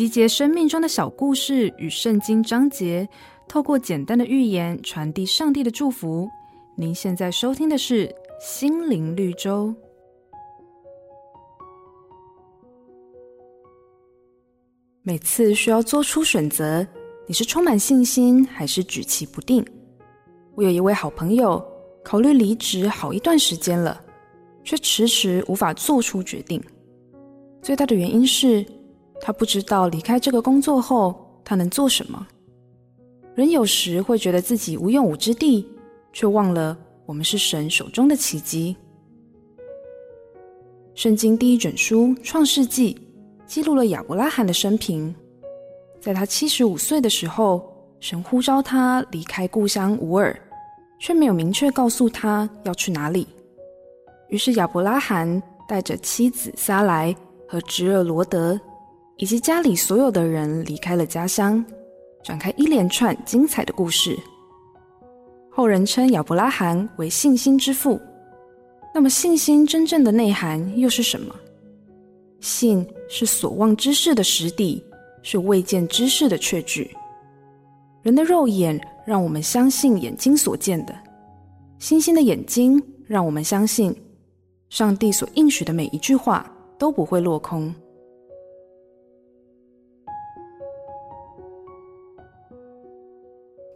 集结生命中的小故事与圣经章节，透过简单的寓言传递上帝的祝福。您现在收听的是《心灵绿洲》。每次需要做出选择，你是充满信心还是举棋不定？我有一位好朋友，考虑离职好一段时间了，却迟迟无法做出决定。最大的原因是，他不知道离开这个工作后，他能做什么。人有时会觉得自己无用武之地，却忘了我们是神手中的奇迹。圣经第一卷书《创世纪》记录了亚伯拉罕的生平。在他七十五岁的时候，神呼召他离开故乡乌尔，却没有明确告诉他要去哪里。于是亚伯拉罕带着妻子撒莱和侄儿罗德，以及家里所有的人离开了家乡，展开一连串精彩的故事。后人称亚伯拉罕为信心之父。那么，信心真正的内涵又是什么？信是所望之事的实底，是未见之事的确据。人的肉眼让我们相信眼睛所见的，信心的眼睛让我们相信，上帝所应许的每一句话都不会落空。